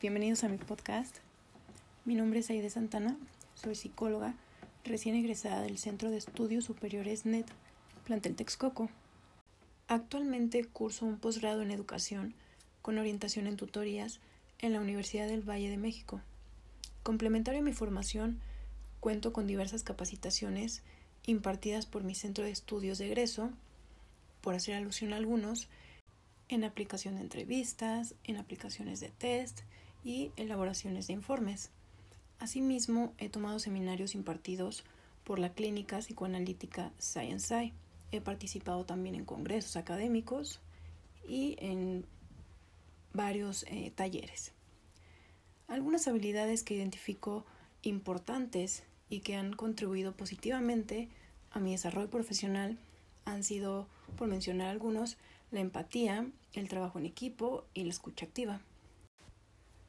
bienvenidos a mi podcast. Mi nombre es Aide Santana, soy psicóloga recién egresada del Centro de Estudios Superiores NET, Plantel Texcoco. Actualmente curso un posgrado en educación con orientación en tutorías en la Universidad del Valle de México. Complementario a mi formación, cuento con diversas capacitaciones impartidas por mi centro de estudios de egreso, por hacer alusión a algunos, en aplicación de entrevistas, en aplicaciones de test y elaboraciones de informes. Asimismo, he tomado seminarios impartidos por la clínica psicoanalítica Science He participado también en congresos académicos y en varios eh, talleres. Algunas habilidades que identifico importantes y que han contribuido positivamente a mi desarrollo profesional han sido, por mencionar algunos, la empatía, el trabajo en equipo y la escucha activa.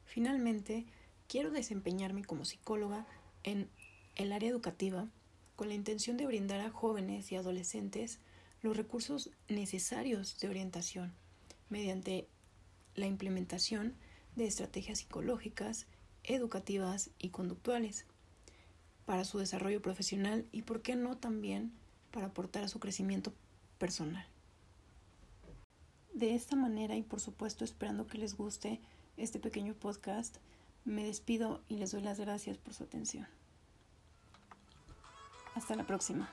Finalmente, quiero desempeñarme como psicóloga en el área educativa con la intención de brindar a jóvenes y adolescentes los recursos necesarios de orientación mediante la implementación de estrategias psicológicas, educativas y conductuales para su desarrollo profesional y, por qué no, también para aportar a su crecimiento personal. De esta manera y por supuesto esperando que les guste este pequeño podcast, me despido y les doy las gracias por su atención. Hasta la próxima.